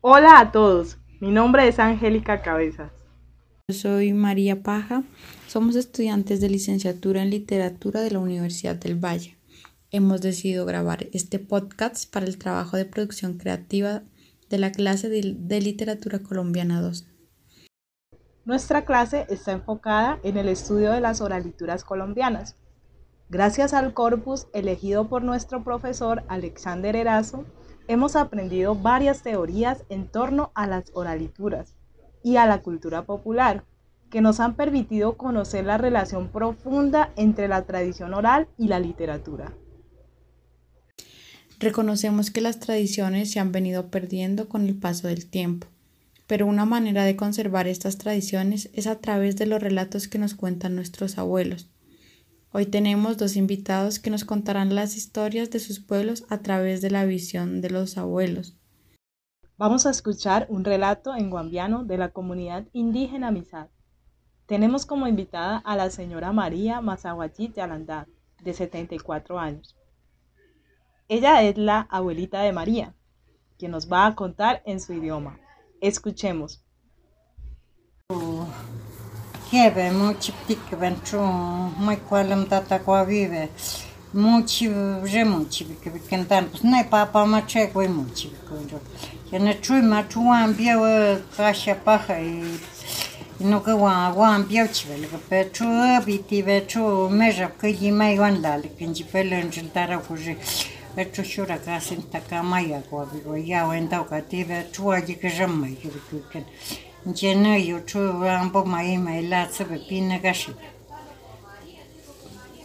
Hola a todos, mi nombre es Angélica Cabezas. Yo soy María Paja, somos estudiantes de licenciatura en literatura de la Universidad del Valle. Hemos decidido grabar este podcast para el trabajo de producción creativa de la clase de, literatura colombiana 2. Nuestra clase está enfocada en el estudio de las oralituras colombianas. Gracias al corpus elegido por nuestro profesor Alexander Erazo, hemos aprendido varias teorías en torno a las oralituras y a la cultura popular, que nos han permitido conocer la relación profunda entre la tradición oral y la literatura. Reconocemos que las tradiciones se han venido perdiendo con el paso del tiempo, pero una manera de conservar estas tradiciones es a través de los relatos que nos cuentan nuestros abuelos, Hoy tenemos dos invitados que nos contarán las historias de sus pueblos a través de la visión de los abuelos. Vamos a escuchar un relato en guambiano de la comunidad indígena Misad. Tenemos como invitada a la señora María Mazahuachit Yalandá, de 74 años. Ella es la abuelita de María, quien nos va a contar en su idioma. Escuchemos. Hebe, mochi pikben chu, mai qualem tata coavive. Mochi remochi bike bikentan, pus nai papa mache coi mochi bikenjo. Ya ne chui machu wan bio kasha paja y no que wan wan bio chivel, que pe chu biti ve chu meja que yi mai wan dale, que nji pe le njentara cuji. Pe chu shura mai taka maya coavive, ya wendau kative chu agi que jamai que bikenjo. Lleno y ocho ambo maí mailatsa pepina gashi.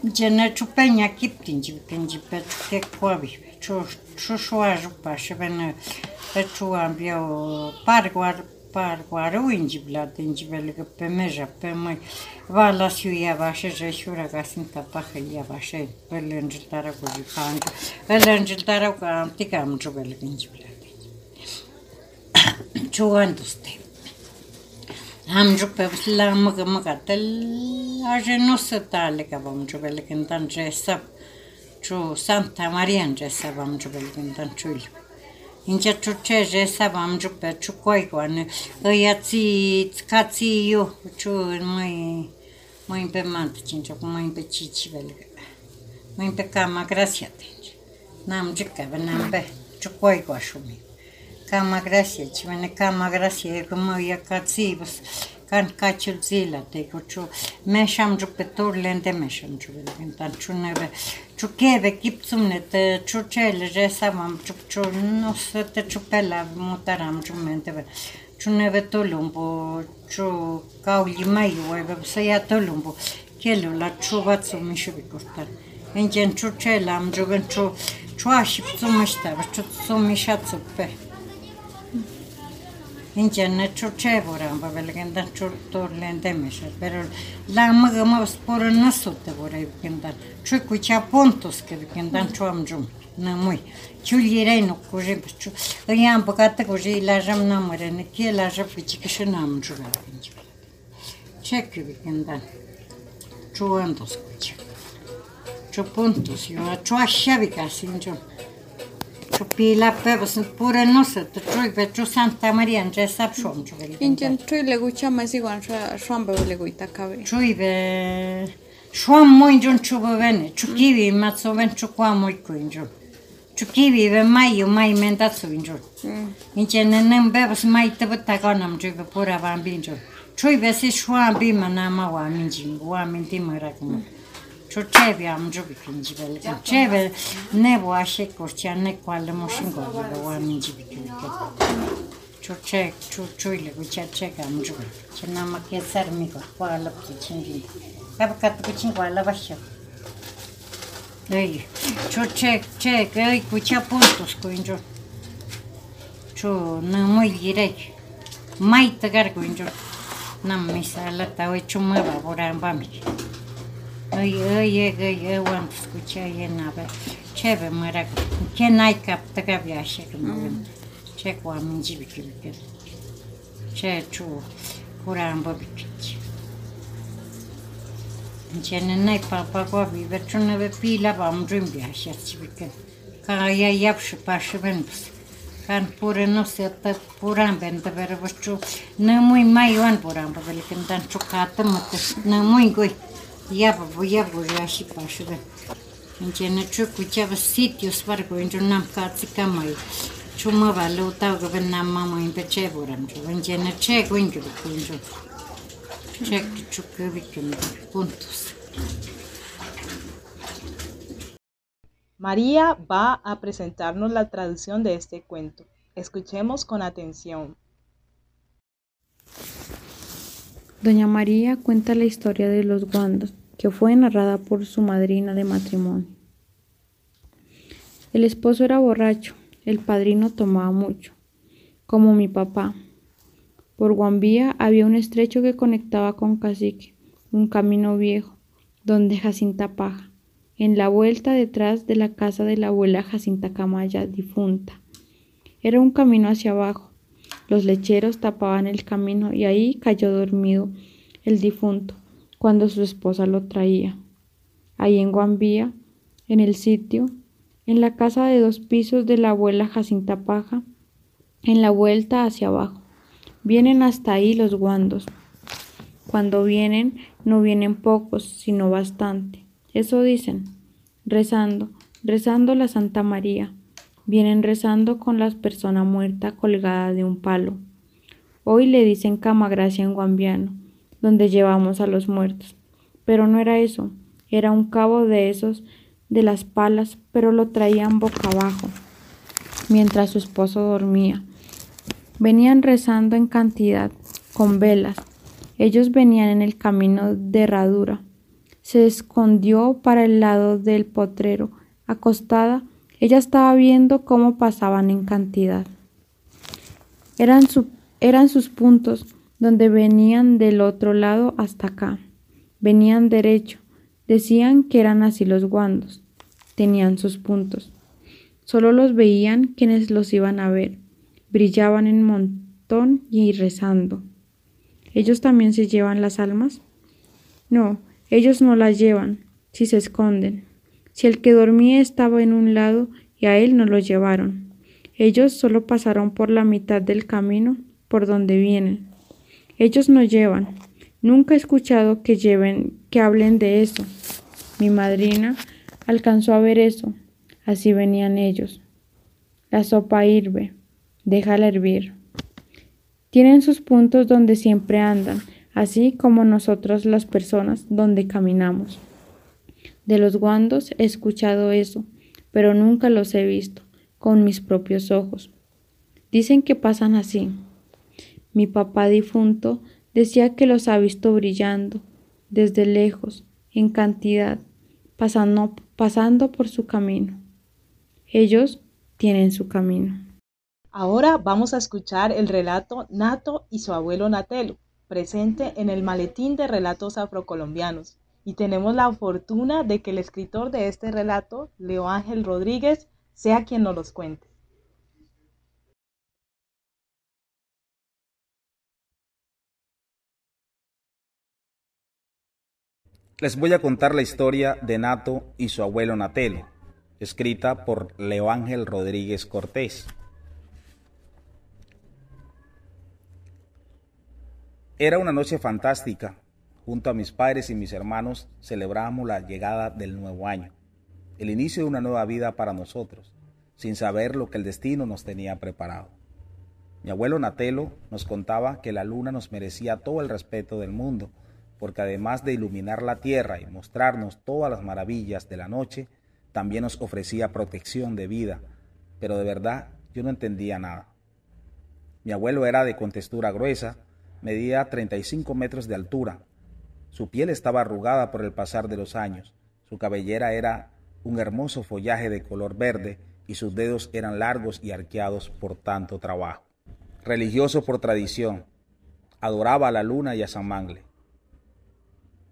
Lleno chupeña kiptin chiptin chipet que cuavi. Chuchuaru pashe ben pechu ambio parguar parguaru injiblat injibel que pemeja pemai. valați eu iavașe, jășura ca sunt tapahă iavașe, îl înjiltara cu jipancă, îl înjiltara cu antica am jubel gândi plăte. Ciuându-te. Am jucat la măgă măgată, aje nu se tale că vom jucat când am să, cu Santa Maria în jucat am jucat când am jucat. Ince cu ce jucat am jucat cu coicoane, îi ați cați eu, cu mai mai pe mantă, cinci, cu mai pe cici velgă. Mai pe cama grasia, N-am jucat, n-am pe cu coicoașul meu. kama gracia, chivane kama gracia, como ya katsibus, kan kachil zila, te kuchu, me sham jupe tur lende me sham jupe, tan chunere, chukeve kipsumne, te chuchele, resavam, chupchu, no se te chupela, mutaram chumente, chuneve tolumbo, chu kauli mayu, ebe, se ya tolumbo, kelo la chuvatsu mishubi kurtar. Enjen chuchele, am juven chu, chuaship tsumishtar, chu tsumishatsupe. Injana chuchevura ba belgenda churtor lendemisha pero la maga ma spora nasute vora belgenda chu kucha pontos ke belgenda chu amjum namui chu lirei Am kuje cu yam bukata kuje ilajam namare ne ke ilajam kichi kishi namju belgenda chek belgenda chu andos kucha chu pontos yo chu ashabi kasinjum Copila pebo sunt pure nusă, tu chui pe tu Santa Maria, în ce sap șom ce veli. Inten chui le gucia mai zigo în șom pe le guita cabe. Chui pe șom moi în ce bene, ciu kivi ma so ven ciu qua moi cu în ciu kivi ve mai eu mai mendat so în jur. Inten nenem bebo sunt mai te băta ca n-am chui pe pura van bin jur. Chui pe se șoam bima n-am au amintim, oameni timara cum. Mm. Чучеви амжуби кинжибел. Чучеви не ваше корча не квале мошин голи ва минжиби кинке. Чуче чучуйле гуча чек амжуби. Чена маке сар ми го квала пичинги. Каб кат пичин квала ваше. Ей, чуче чек ей гуча пунтус коинжо. Чу на мой лирек. Май тагар коинжо. Нам мисала тау чумава борамбами. Oi, ëë ëë skuqa jenave qeve mëra ke nai kap të ka că këmëgën mm. që ku amin gjibi këmëgën që që kura në bëbi këqë që në nai papa ku abi ve që në ve pila ba më gjëm vjashe që bëkën ka ja japshë pashë vendës kan pure nu se tă puram pentru verbo chu namui mai wan puram pentru când dan chukata mă nămui goi. María va a presentarnos la traducción de este cuento. Escuchemos con atención. Doña María cuenta la historia de los guandos, que fue narrada por su madrina de matrimonio. El esposo era borracho, el padrino tomaba mucho, como mi papá. Por Guambía había un estrecho que conectaba con Cacique, un camino viejo, donde Jacinta Paja en la vuelta detrás de la casa de la abuela Jacinta Camaya difunta. Era un camino hacia abajo. Los lecheros tapaban el camino y ahí cayó dormido el difunto cuando su esposa lo traía. Ahí en Guambía, en el sitio, en la casa de dos pisos de la abuela Jacinta Paja, en la vuelta hacia abajo. Vienen hasta ahí los guandos. Cuando vienen, no vienen pocos, sino bastante. Eso dicen, rezando, rezando la Santa María. Vienen rezando con la persona muerta colgada de un palo. Hoy le dicen cama gracia en Guambiano, donde llevamos a los muertos. Pero no era eso, era un cabo de esos de las palas, pero lo traían boca abajo, mientras su esposo dormía. Venían rezando en cantidad, con velas. Ellos venían en el camino de herradura se escondió para el lado del potrero. Acostada, ella estaba viendo cómo pasaban en cantidad. Eran, eran sus puntos donde venían del otro lado hasta acá. Venían derecho. Decían que eran así los guandos. Tenían sus puntos. Solo los veían quienes los iban a ver. Brillaban en montón y rezando. ¿Ellos también se llevan las almas? No, ellos no las llevan, si se esconden. Si el que dormía estaba en un lado y a él no lo llevaron. Ellos solo pasaron por la mitad del camino por donde vienen. Ellos no llevan. Nunca he escuchado que lleven, que hablen de eso. Mi madrina alcanzó a ver eso. Así venían ellos. La sopa hirve. Déjala hervir. Tienen sus puntos donde siempre andan, así como nosotros las personas donde caminamos. De los guandos he escuchado eso, pero nunca los he visto con mis propios ojos. Dicen que pasan así. Mi papá difunto decía que los ha visto brillando desde lejos, en cantidad, pasando, pasando por su camino. Ellos tienen su camino. Ahora vamos a escuchar el relato Nato y su abuelo Natelo presente en el Maletín de Relatos Afrocolombianos. Y tenemos la fortuna de que el escritor de este relato, Leo Ángel Rodríguez, sea quien nos los cuente. Les voy a contar la historia de Nato y su abuelo Natelo, escrita por Leo Ángel Rodríguez Cortés. Era una noche fantástica. Junto a mis padres y mis hermanos celebramos la llegada del nuevo año, el inicio de una nueva vida para nosotros, sin saber lo que el destino nos tenía preparado. Mi abuelo Natelo nos contaba que la luna nos merecía todo el respeto del mundo, porque además de iluminar la tierra y mostrarnos todas las maravillas de la noche, también nos ofrecía protección de vida, pero de verdad yo no entendía nada. Mi abuelo era de contextura gruesa, medía 35 metros de altura. Su piel estaba arrugada por el pasar de los años. Su cabellera era un hermoso follaje de color verde y sus dedos eran largos y arqueados por tanto trabajo. Religioso por tradición, adoraba a la luna y a San Mangle.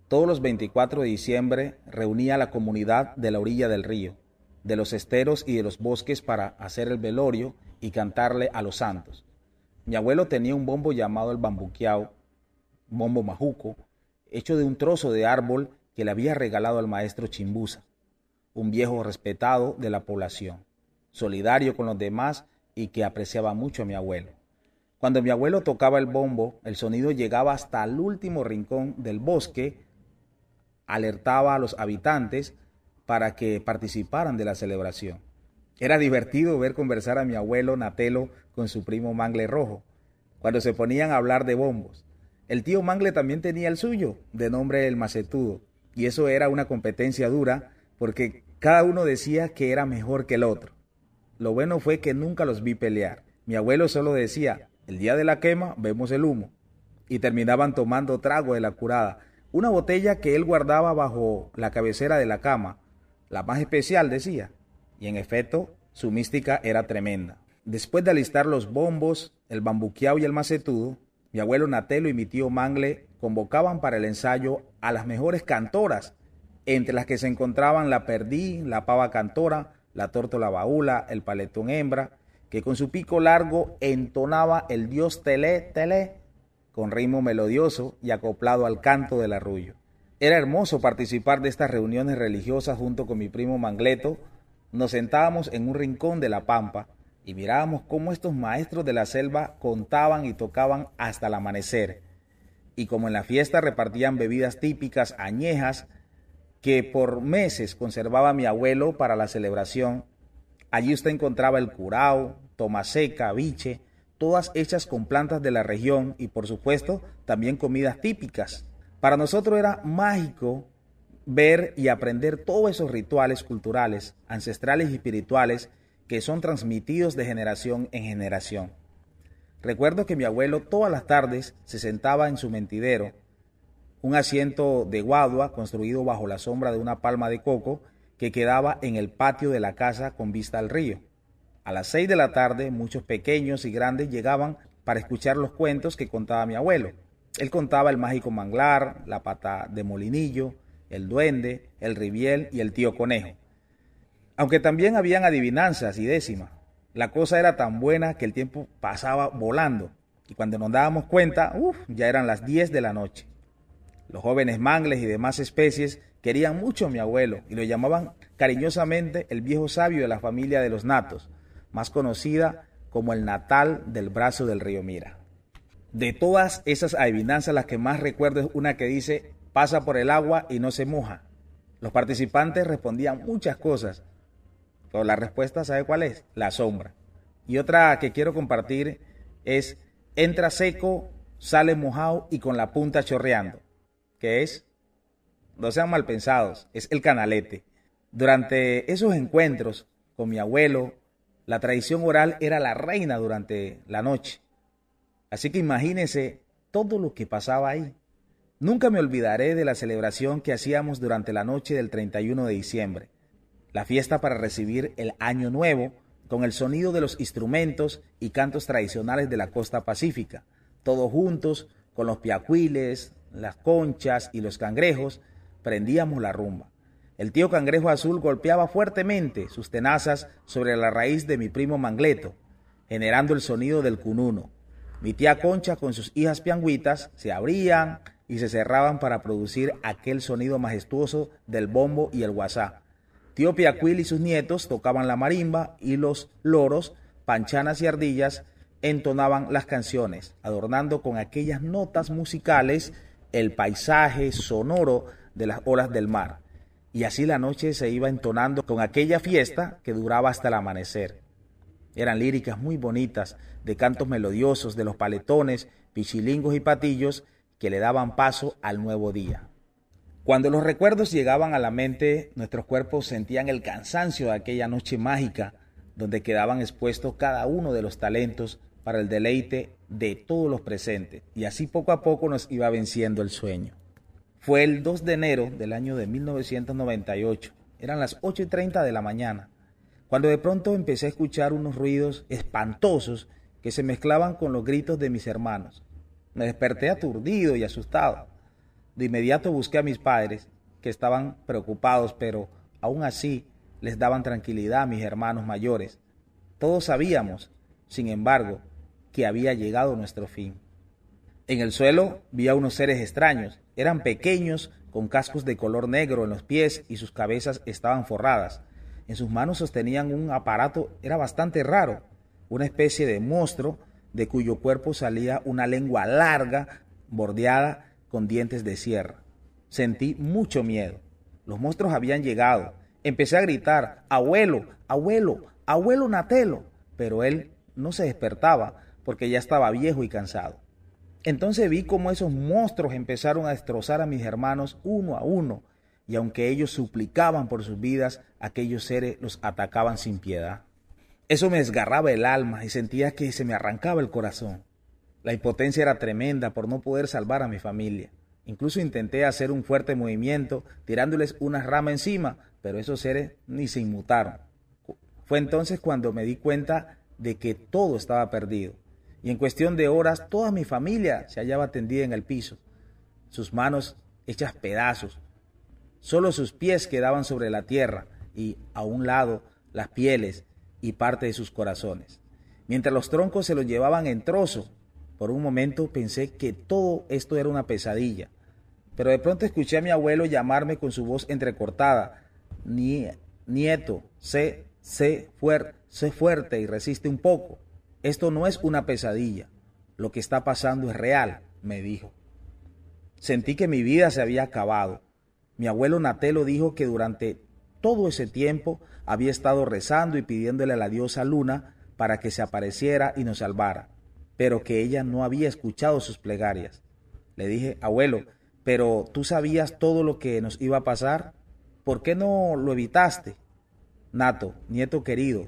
Todos los 24 de diciembre reunía a la comunidad de la orilla del río, de los esteros y de los bosques para hacer el velorio y cantarle a los santos. Mi abuelo tenía un bombo llamado el bambuqueao, bombo majuco, hecho de un trozo de árbol que le había regalado al maestro Chimbusa, un viejo respetado de la población, solidario con los demás y que apreciaba mucho a mi abuelo. Cuando mi abuelo tocaba el bombo, el sonido llegaba hasta el último rincón del bosque, alertaba a los habitantes para que participaran de la celebración. Era divertido ver conversar a mi abuelo Natelo con su primo Mangle Rojo, cuando se ponían a hablar de bombos. El tío Mangle también tenía el suyo, de nombre el Macetudo, y eso era una competencia dura porque cada uno decía que era mejor que el otro. Lo bueno fue que nunca los vi pelear. Mi abuelo solo decía, el día de la quema vemos el humo. Y terminaban tomando trago de la curada, una botella que él guardaba bajo la cabecera de la cama, la más especial decía. Y en efecto, su mística era tremenda. Después de alistar los bombos, el bambuqueado y el macetudo, mi abuelo Natelo y mi tío Mangle convocaban para el ensayo a las mejores cantoras, entre las que se encontraban la perdí, la pava cantora, la tórtola baúla, el paletón hembra, que con su pico largo entonaba el dios Tele Tele con ritmo melodioso y acoplado al canto del arrullo. Era hermoso participar de estas reuniones religiosas junto con mi primo Mangleto. Nos sentábamos en un rincón de la pampa y mirábamos cómo estos maestros de la selva contaban y tocaban hasta el amanecer. Y como en la fiesta repartían bebidas típicas añejas que por meses conservaba mi abuelo para la celebración, allí usted encontraba el curao, tomaseca, biche, todas hechas con plantas de la región y por supuesto también comidas típicas. Para nosotros era mágico ver y aprender todos esos rituales culturales, ancestrales y espirituales que son transmitidos de generación en generación. Recuerdo que mi abuelo todas las tardes se sentaba en su mentidero, un asiento de guadua construido bajo la sombra de una palma de coco que quedaba en el patio de la casa con vista al río. A las seis de la tarde muchos pequeños y grandes llegaban para escuchar los cuentos que contaba mi abuelo. Él contaba el mágico manglar, la pata de molinillo, el duende, el ribiel y el tío conejo aunque también habían adivinanzas y décimas. La cosa era tan buena que el tiempo pasaba volando y cuando nos dábamos cuenta, uff, ya eran las 10 de la noche. Los jóvenes mangles y demás especies querían mucho a mi abuelo y lo llamaban cariñosamente el viejo sabio de la familia de los natos, más conocida como el natal del brazo del río Mira. De todas esas adivinanzas, la que más recuerdo es una que dice, pasa por el agua y no se moja. Los participantes respondían muchas cosas, pero la respuesta, ¿sabe cuál es? La sombra. Y otra que quiero compartir es, entra seco, sale mojado y con la punta chorreando. ¿Qué es? No sean mal pensados, es el canalete. Durante esos encuentros con mi abuelo, la tradición oral era la reina durante la noche. Así que imagínense todo lo que pasaba ahí. Nunca me olvidaré de la celebración que hacíamos durante la noche del 31 de diciembre la fiesta para recibir el Año Nuevo, con el sonido de los instrumentos y cantos tradicionales de la costa pacífica, todos juntos, con los piacuiles, las conchas y los cangrejos, prendíamos la rumba. El tío cangrejo azul golpeaba fuertemente sus tenazas sobre la raíz de mi primo Mangleto, generando el sonido del cununo. Mi tía Concha con sus hijas pianguitas se abrían y se cerraban para producir aquel sonido majestuoso del bombo y el guasá. Tío Piacuil y sus nietos tocaban la marimba y los loros, panchanas y ardillas entonaban las canciones, adornando con aquellas notas musicales el paisaje sonoro de las olas del mar. Y así la noche se iba entonando con aquella fiesta que duraba hasta el amanecer. Eran líricas muy bonitas, de cantos melodiosos de los paletones, pichilingos y patillos que le daban paso al nuevo día. Cuando los recuerdos llegaban a la mente, nuestros cuerpos sentían el cansancio de aquella noche mágica, donde quedaban expuestos cada uno de los talentos para el deleite de todos los presentes, y así poco a poco nos iba venciendo el sueño. Fue el 2 de enero del año de 1998, eran las 8 y 30 de la mañana, cuando de pronto empecé a escuchar unos ruidos espantosos que se mezclaban con los gritos de mis hermanos. Me desperté aturdido y asustado. De inmediato busqué a mis padres, que estaban preocupados, pero aún así les daban tranquilidad a mis hermanos mayores. Todos sabíamos, sin embargo, que había llegado nuestro fin. En el suelo vi a unos seres extraños. Eran pequeños, con cascos de color negro en los pies y sus cabezas estaban forradas. En sus manos sostenían un aparato, era bastante raro. una especie de monstruo de cuyo cuerpo salía una lengua larga, bordeada con dientes de sierra. Sentí mucho miedo. Los monstruos habían llegado. Empecé a gritar, abuelo, abuelo, abuelo Natelo, pero él no se despertaba porque ya estaba viejo y cansado. Entonces vi cómo esos monstruos empezaron a destrozar a mis hermanos uno a uno, y aunque ellos suplicaban por sus vidas, aquellos seres los atacaban sin piedad. Eso me desgarraba el alma y sentía que se me arrancaba el corazón. La impotencia era tremenda por no poder salvar a mi familia. Incluso intenté hacer un fuerte movimiento tirándoles una rama encima, pero esos seres ni se inmutaron. Fue entonces cuando me di cuenta de que todo estaba perdido. Y en cuestión de horas toda mi familia se hallaba tendida en el piso, sus manos hechas pedazos. Solo sus pies quedaban sobre la tierra y a un lado las pieles y parte de sus corazones. Mientras los troncos se los llevaban en trozo, por un momento pensé que todo esto era una pesadilla, pero de pronto escuché a mi abuelo llamarme con su voz entrecortada, Nieto, sé, sé, fuerte, sé fuerte y resiste un poco. Esto no es una pesadilla, lo que está pasando es real, me dijo. Sentí que mi vida se había acabado. Mi abuelo Natelo dijo que durante todo ese tiempo había estado rezando y pidiéndole a la diosa Luna para que se apareciera y nos salvara, pero que ella no había escuchado sus plegarias. Le dije, abuelo, pero tú sabías todo lo que nos iba a pasar, ¿por qué no lo evitaste? Nato, nieto querido,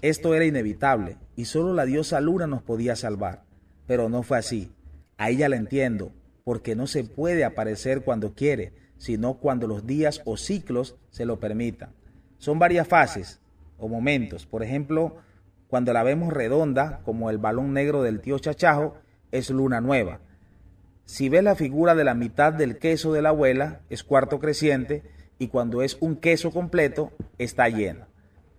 esto era inevitable y solo la diosa Luna nos podía salvar, pero no fue así. A ella la entiendo, porque no se puede aparecer cuando quiere, sino cuando los días o ciclos se lo permitan. Son varias fases o momentos. Por ejemplo, cuando la vemos redonda, como el balón negro del tío Chachajo, es luna nueva. Si ves la figura de la mitad del queso de la abuela, es cuarto creciente, y cuando es un queso completo, está llena.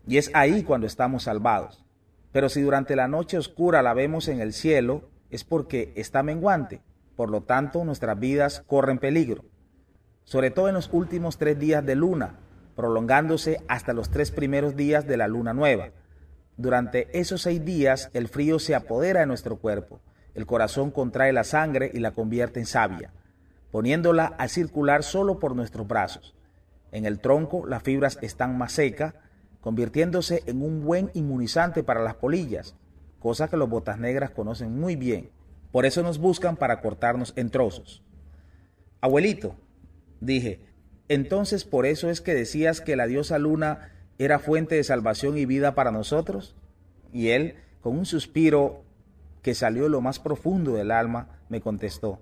Y es ahí cuando estamos salvados. Pero si durante la noche oscura la vemos en el cielo, es porque está menguante. Por lo tanto, nuestras vidas corren peligro sobre todo en los últimos tres días de luna, prolongándose hasta los tres primeros días de la luna nueva. Durante esos seis días el frío se apodera de nuestro cuerpo, el corazón contrae la sangre y la convierte en savia, poniéndola a circular solo por nuestros brazos. En el tronco las fibras están más secas, convirtiéndose en un buen inmunizante para las polillas, cosa que los botas negras conocen muy bien. Por eso nos buscan para cortarnos en trozos. Abuelito, Dije, entonces por eso es que decías que la diosa luna era fuente de salvación y vida para nosotros. Y él, con un suspiro que salió lo más profundo del alma, me contestó,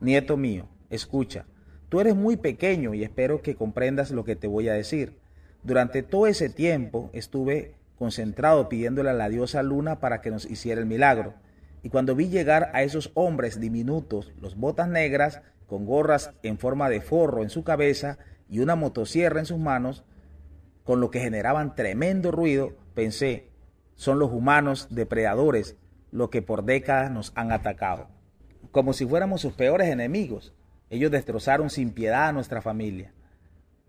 Nieto mío, escucha, tú eres muy pequeño y espero que comprendas lo que te voy a decir. Durante todo ese tiempo estuve concentrado pidiéndole a la diosa luna para que nos hiciera el milagro. Y cuando vi llegar a esos hombres diminutos, los botas negras, con gorras en forma de forro en su cabeza y una motosierra en sus manos, con lo que generaban tremendo ruido, pensé, son los humanos depredadores los que por décadas nos han atacado. Como si fuéramos sus peores enemigos, ellos destrozaron sin piedad a nuestra familia.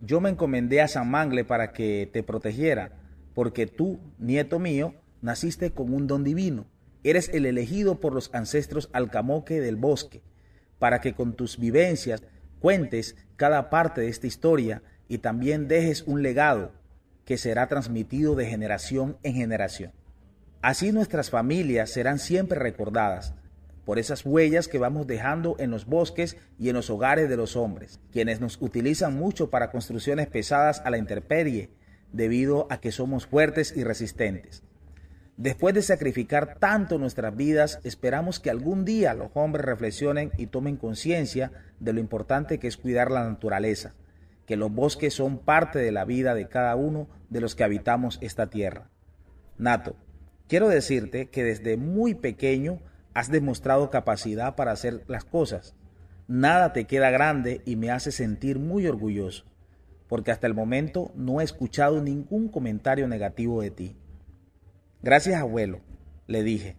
Yo me encomendé a San Mangle para que te protegiera, porque tú, nieto mío, naciste con un don divino. Eres el elegido por los ancestros alcamoque del bosque para que con tus vivencias cuentes cada parte de esta historia y también dejes un legado que será transmitido de generación en generación. Así nuestras familias serán siempre recordadas por esas huellas que vamos dejando en los bosques y en los hogares de los hombres, quienes nos utilizan mucho para construcciones pesadas a la intemperie, debido a que somos fuertes y resistentes. Después de sacrificar tanto nuestras vidas, esperamos que algún día los hombres reflexionen y tomen conciencia de lo importante que es cuidar la naturaleza, que los bosques son parte de la vida de cada uno de los que habitamos esta tierra. Nato, quiero decirte que desde muy pequeño has demostrado capacidad para hacer las cosas. Nada te queda grande y me hace sentir muy orgulloso, porque hasta el momento no he escuchado ningún comentario negativo de ti. Gracias, abuelo, le dije,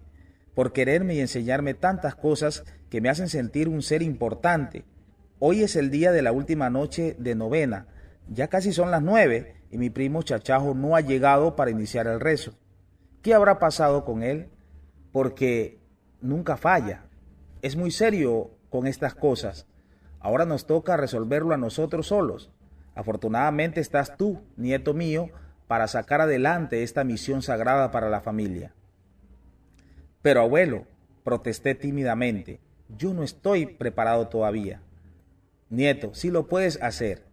por quererme y enseñarme tantas cosas que me hacen sentir un ser importante. Hoy es el día de la última noche de novena. Ya casi son las nueve y mi primo Chachajo no ha llegado para iniciar el rezo. ¿Qué habrá pasado con él? Porque nunca falla. Es muy serio con estas cosas. Ahora nos toca resolverlo a nosotros solos. Afortunadamente estás tú, nieto mío, para sacar adelante esta misión sagrada para la familia. Pero abuelo, protesté tímidamente, yo no estoy preparado todavía. Nieto, sí lo puedes hacer.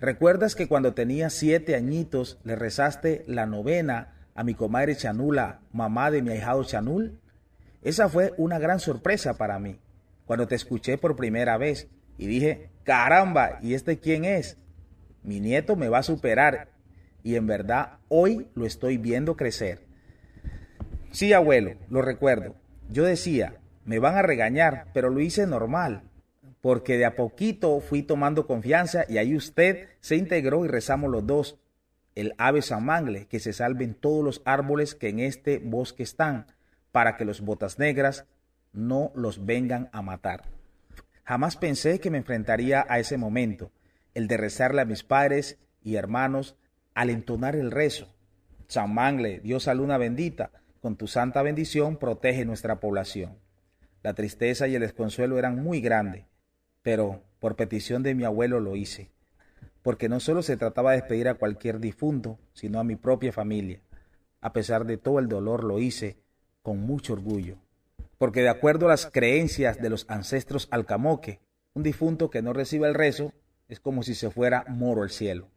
¿Recuerdas que cuando tenía siete añitos le rezaste la novena a mi comadre Chanula, mamá de mi ahijado Chanul? Esa fue una gran sorpresa para mí, cuando te escuché por primera vez y dije, caramba, ¿y este quién es? Mi nieto me va a superar y en verdad hoy lo estoy viendo crecer. Sí, abuelo, lo recuerdo. Yo decía, me van a regañar, pero lo hice normal, porque de a poquito fui tomando confianza y ahí usted se integró y rezamos los dos. El ave San Mangle, que se salven todos los árboles que en este bosque están, para que los botas negras no los vengan a matar. Jamás pensé que me enfrentaría a ese momento, el de rezarle a mis padres y hermanos al entonar el rezo. San Mangle, Dios a luna bendita, con tu santa bendición protege nuestra población. La tristeza y el desconsuelo eran muy grandes, pero por petición de mi abuelo lo hice, porque no solo se trataba de despedir a cualquier difunto, sino a mi propia familia. A pesar de todo el dolor lo hice con mucho orgullo, porque de acuerdo a las creencias de los ancestros alcamoque, un difunto que no reciba el rezo es como si se fuera moro al cielo.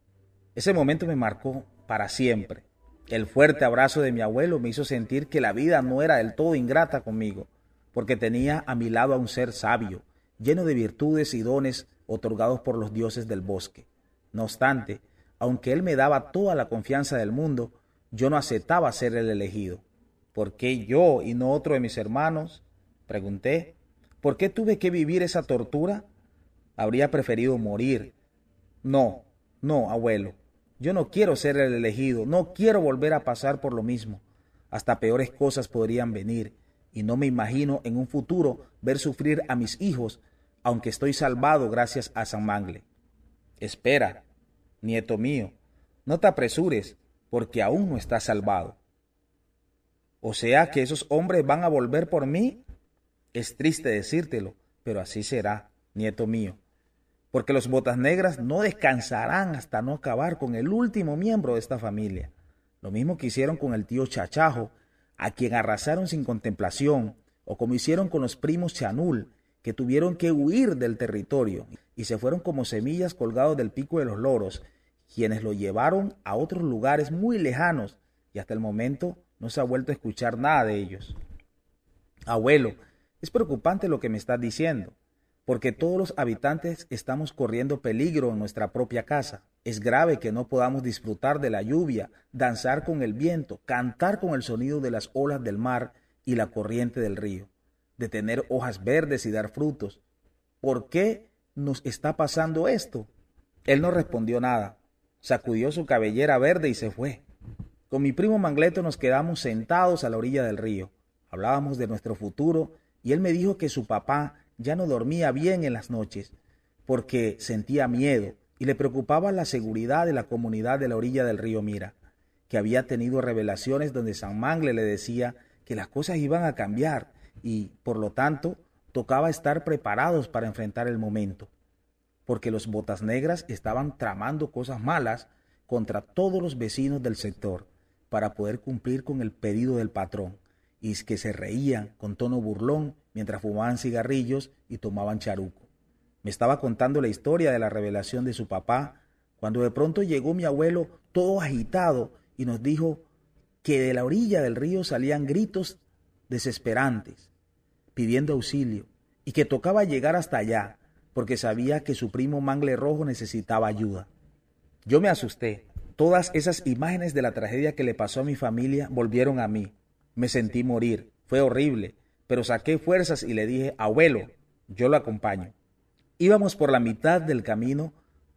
Ese momento me marcó para siempre. El fuerte abrazo de mi abuelo me hizo sentir que la vida no era del todo ingrata conmigo, porque tenía a mi lado a un ser sabio, lleno de virtudes y dones otorgados por los dioses del bosque. No obstante, aunque él me daba toda la confianza del mundo, yo no aceptaba ser el elegido. ¿Por qué yo y no otro de mis hermanos? Pregunté. ¿Por qué tuve que vivir esa tortura? Habría preferido morir. No, no, abuelo, yo no quiero ser el elegido, no quiero volver a pasar por lo mismo. Hasta peores cosas podrían venir, y no me imagino en un futuro ver sufrir a mis hijos, aunque estoy salvado gracias a San Mangle. Espera, nieto mío, no te apresures, porque aún no estás salvado. O sea que esos hombres van a volver por mí. Es triste decírtelo, pero así será, nieto mío porque los botas negras no descansarán hasta no acabar con el último miembro de esta familia. Lo mismo que hicieron con el tío Chachajo, a quien arrasaron sin contemplación, o como hicieron con los primos Chanul, que tuvieron que huir del territorio y se fueron como semillas colgados del pico de los loros, quienes lo llevaron a otros lugares muy lejanos y hasta el momento no se ha vuelto a escuchar nada de ellos. Abuelo, es preocupante lo que me estás diciendo porque todos los habitantes estamos corriendo peligro en nuestra propia casa. Es grave que no podamos disfrutar de la lluvia, danzar con el viento, cantar con el sonido de las olas del mar y la corriente del río, de tener hojas verdes y dar frutos. ¿Por qué nos está pasando esto? Él no respondió nada, sacudió su cabellera verde y se fue. Con mi primo Mangleto nos quedamos sentados a la orilla del río. Hablábamos de nuestro futuro y él me dijo que su papá ya no dormía bien en las noches porque sentía miedo y le preocupaba la seguridad de la comunidad de la orilla del río Mira, que había tenido revelaciones donde San Mangle le decía que las cosas iban a cambiar y, por lo tanto, tocaba estar preparados para enfrentar el momento, porque los botas negras estaban tramando cosas malas contra todos los vecinos del sector para poder cumplir con el pedido del patrón, y que se reían con tono burlón mientras fumaban cigarrillos y tomaban charuco. Me estaba contando la historia de la revelación de su papá, cuando de pronto llegó mi abuelo todo agitado y nos dijo que de la orilla del río salían gritos desesperantes, pidiendo auxilio, y que tocaba llegar hasta allá, porque sabía que su primo Mangle Rojo necesitaba ayuda. Yo me asusté. Todas esas imágenes de la tragedia que le pasó a mi familia volvieron a mí. Me sentí morir. Fue horrible pero saqué fuerzas y le dije, abuelo, yo lo acompaño. Íbamos por la mitad del camino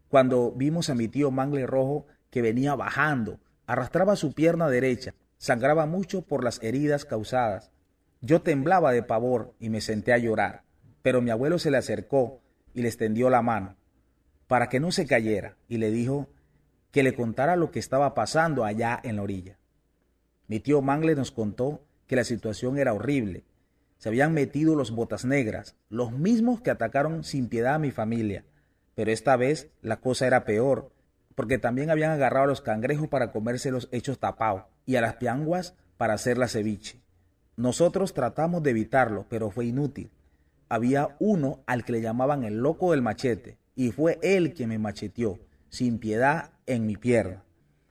cuando vimos a mi tío Mangle Rojo que venía bajando, arrastraba su pierna derecha, sangraba mucho por las heridas causadas. Yo temblaba de pavor y me senté a llorar, pero mi abuelo se le acercó y le extendió la mano para que no se cayera y le dijo que le contara lo que estaba pasando allá en la orilla. Mi tío Mangle nos contó que la situación era horrible. Se habían metido los botas negras, los mismos que atacaron sin piedad a mi familia. Pero esta vez la cosa era peor, porque también habían agarrado a los cangrejos para comérselos hechos tapados y a las pianguas para hacer la ceviche. Nosotros tratamos de evitarlo, pero fue inútil. Había uno al que le llamaban el loco del machete, y fue él quien me macheteó, sin piedad, en mi pierna.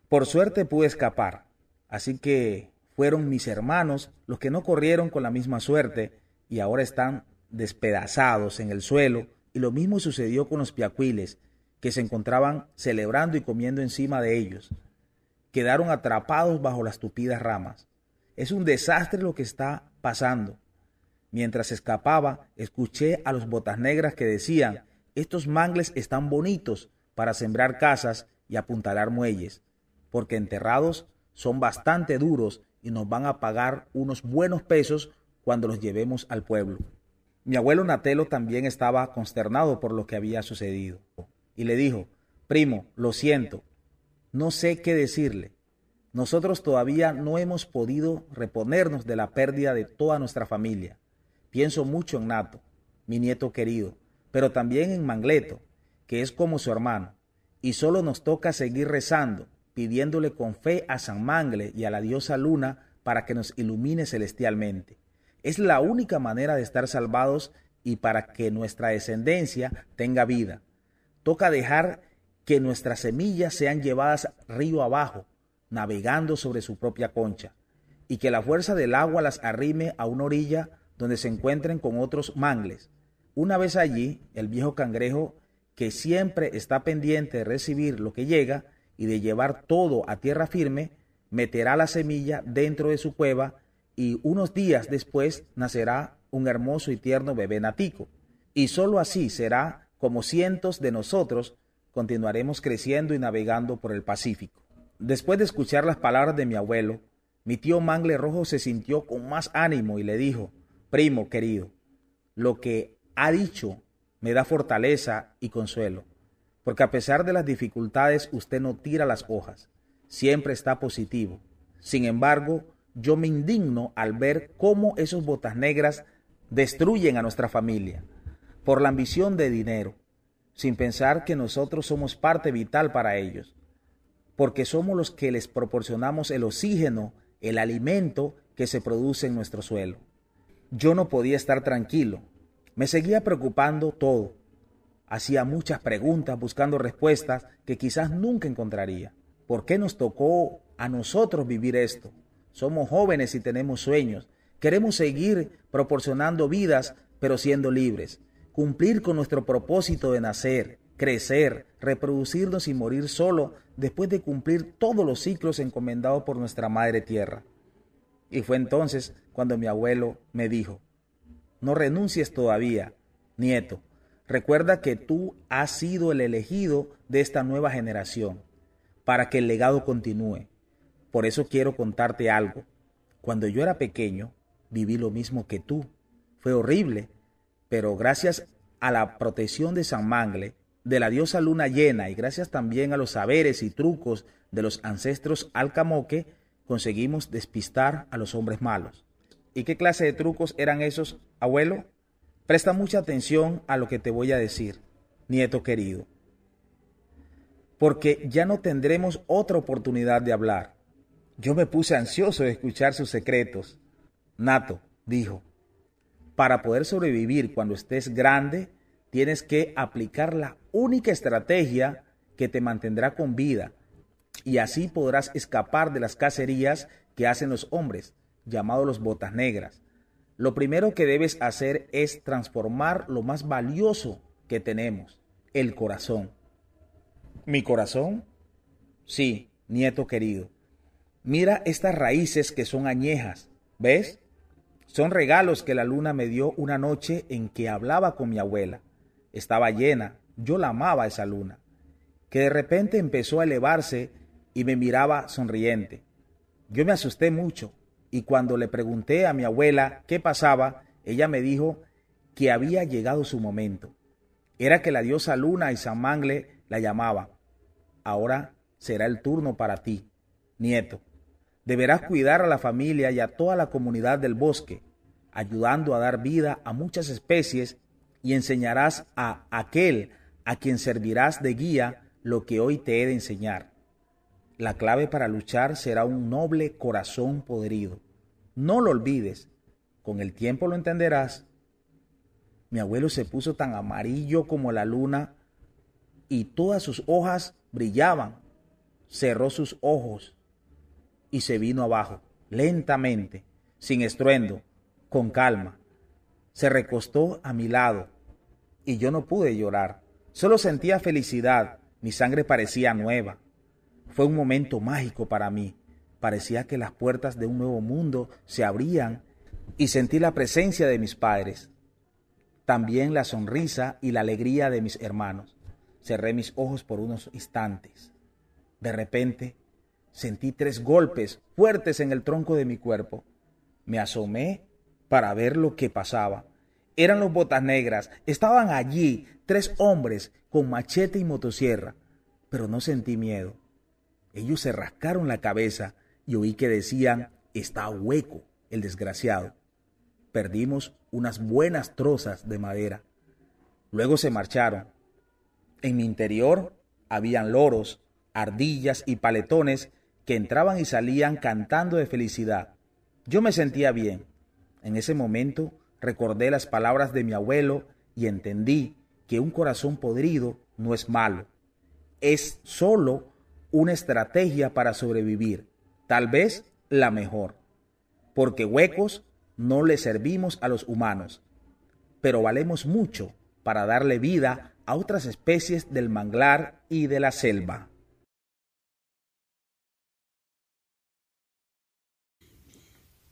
Por suerte pude escapar, así que fueron mis hermanos los que no corrieron con la misma suerte y ahora están despedazados en el suelo, y lo mismo sucedió con los piacuiles, que se encontraban celebrando y comiendo encima de ellos. Quedaron atrapados bajo las tupidas ramas. Es un desastre lo que está pasando. Mientras escapaba, escuché a los botas negras que decían, estos mangles están bonitos para sembrar casas y apuntalar muelles, porque enterrados son bastante duros y nos van a pagar unos buenos pesos cuando los llevemos al pueblo. Mi abuelo Natelo también estaba consternado por lo que había sucedido y le dijo, primo, lo siento, no sé qué decirle. Nosotros todavía no hemos podido reponernos de la pérdida de toda nuestra familia. Pienso mucho en Nato, mi nieto querido, pero también en Mangleto, que es como su hermano, y solo nos toca seguir rezando, pidiéndole con fe a San Mangle y a la diosa Luna para que nos ilumine celestialmente. Es la única manera de estar salvados y para que nuestra descendencia tenga vida. Toca dejar que nuestras semillas sean llevadas río abajo, navegando sobre su propia concha, y que la fuerza del agua las arrime a una orilla donde se encuentren con otros mangles. Una vez allí, el viejo cangrejo, que siempre está pendiente de recibir lo que llega y de llevar todo a tierra firme, meterá la semilla dentro de su cueva y unos días después nacerá un hermoso y tierno bebé natico. Y sólo así será como cientos de nosotros continuaremos creciendo y navegando por el Pacífico. Después de escuchar las palabras de mi abuelo, mi tío Mangle Rojo se sintió con más ánimo y le dijo, primo querido, lo que ha dicho me da fortaleza y consuelo, porque a pesar de las dificultades usted no tira las hojas, siempre está positivo. Sin embargo, yo me indigno al ver cómo esos botas negras destruyen a nuestra familia por la ambición de dinero, sin pensar que nosotros somos parte vital para ellos, porque somos los que les proporcionamos el oxígeno, el alimento que se produce en nuestro suelo. Yo no podía estar tranquilo, me seguía preocupando todo. Hacía muchas preguntas buscando respuestas que quizás nunca encontraría. ¿Por qué nos tocó a nosotros vivir esto? Somos jóvenes y tenemos sueños. Queremos seguir proporcionando vidas, pero siendo libres. Cumplir con nuestro propósito de nacer, crecer, reproducirnos y morir solo después de cumplir todos los ciclos encomendados por nuestra Madre Tierra. Y fue entonces cuando mi abuelo me dijo, no renuncies todavía, nieto. Recuerda que tú has sido el elegido de esta nueva generación para que el legado continúe. Por eso quiero contarte algo. Cuando yo era pequeño, viví lo mismo que tú. Fue horrible, pero gracias a la protección de San Mangle, de la diosa luna llena y gracias también a los saberes y trucos de los ancestros alcamoque, conseguimos despistar a los hombres malos. ¿Y qué clase de trucos eran esos, abuelo? Presta mucha atención a lo que te voy a decir, nieto querido, porque ya no tendremos otra oportunidad de hablar. Yo me puse ansioso de escuchar sus secretos. Nato dijo, para poder sobrevivir cuando estés grande, tienes que aplicar la única estrategia que te mantendrá con vida y así podrás escapar de las cacerías que hacen los hombres llamado los botas negras. Lo primero que debes hacer es transformar lo más valioso que tenemos, el corazón. ¿Mi corazón? Sí, nieto querido. Mira estas raíces que son añejas, ¿ves? Son regalos que la luna me dio una noche en que hablaba con mi abuela. Estaba llena, yo la amaba esa luna, que de repente empezó a elevarse y me miraba sonriente. Yo me asusté mucho y cuando le pregunté a mi abuela qué pasaba, ella me dijo que había llegado su momento. Era que la diosa Luna y San Mangle la llamaban. Ahora será el turno para ti, nieto. Deberás cuidar a la familia y a toda la comunidad del bosque, ayudando a dar vida a muchas especies y enseñarás a aquel a quien servirás de guía lo que hoy te he de enseñar. La clave para luchar será un noble corazón podrido. No lo olvides, con el tiempo lo entenderás. Mi abuelo se puso tan amarillo como la luna y todas sus hojas brillaban. Cerró sus ojos y se vino abajo, lentamente, sin estruendo, con calma. Se recostó a mi lado y yo no pude llorar. Solo sentía felicidad, mi sangre parecía nueva. Fue un momento mágico para mí. Parecía que las puertas de un nuevo mundo se abrían y sentí la presencia de mis padres. También la sonrisa y la alegría de mis hermanos. Cerré mis ojos por unos instantes. De repente sentí tres golpes fuertes en el tronco de mi cuerpo. Me asomé para ver lo que pasaba. Eran los botas negras. Estaban allí tres hombres con machete y motosierra, pero no sentí miedo. Ellos se rascaron la cabeza y oí que decían, está hueco el desgraciado. Perdimos unas buenas trozas de madera. Luego se marcharon. En mi interior habían loros, ardillas y paletones que entraban y salían cantando de felicidad. Yo me sentía bien. En ese momento recordé las palabras de mi abuelo y entendí que un corazón podrido no es malo. Es solo una estrategia para sobrevivir, tal vez la mejor, porque huecos no le servimos a los humanos, pero valemos mucho para darle vida a otras especies del manglar y de la selva.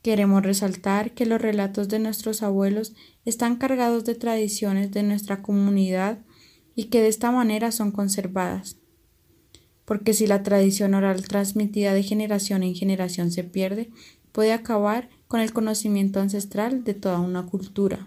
Queremos resaltar que los relatos de nuestros abuelos están cargados de tradiciones de nuestra comunidad y que de esta manera son conservadas. Porque si la tradición oral transmitida de generación en generación se pierde, puede acabar con el conocimiento ancestral de toda una cultura.